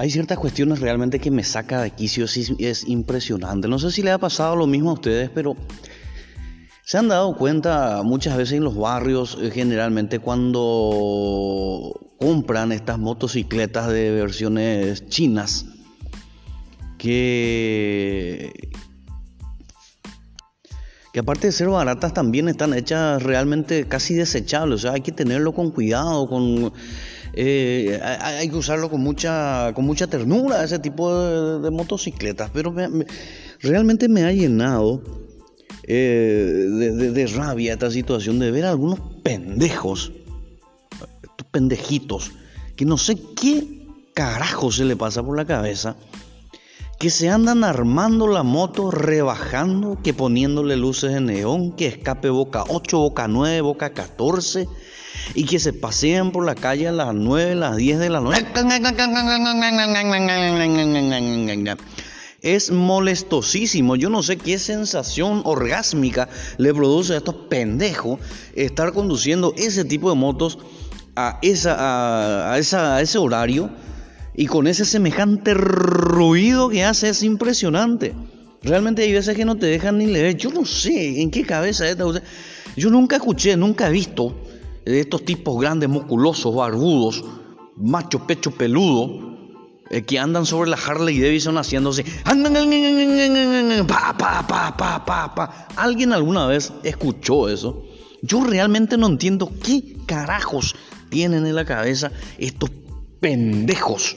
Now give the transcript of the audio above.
hay ciertas cuestiones realmente que me saca de quicio, es, es impresionante. No sé si le ha pasado lo mismo a ustedes, pero se han dado cuenta muchas veces en los barrios, eh, generalmente cuando compran estas motocicletas de versiones chinas, que, que aparte de ser baratas también están hechas realmente casi desechables, o sea, hay que tenerlo con cuidado, con, eh, hay, que usarlo con mucha, con mucha ternura, ese tipo de, motocicletas, pero realmente me ha llenado eh, de, rabia esta situación de ver a algunos pendejos, estos pendejitos, que no sé qué carajo se le pasa por la cabeza, que se andan armando la moto, rebajando, que poniéndole luces de neón, que escape boca 8, boca 9, boca 14, y que se pasean por la calle a las 9, las 10 de la noche es molestosísimo. Yo no sé qué sensación orgásmica le produce a estos pendejos estar conduciendo ese tipo de motos a, esa, a, esa, ese horario y con ese semejante ruido que hace es impresionante. Realmente hay veces que no te dejan ni leer. Yo no sé en qué cabeza está. Yo nunca escuché, nunca he visto de estos tipos grandes, musculosos, barbudos, macho, pecho peludo, eh, que andan sobre la Harley Davidson haciéndose. ¿Alguien alguna vez escuchó eso? Yo realmente no entiendo qué carajos tienen en la cabeza estos pendejos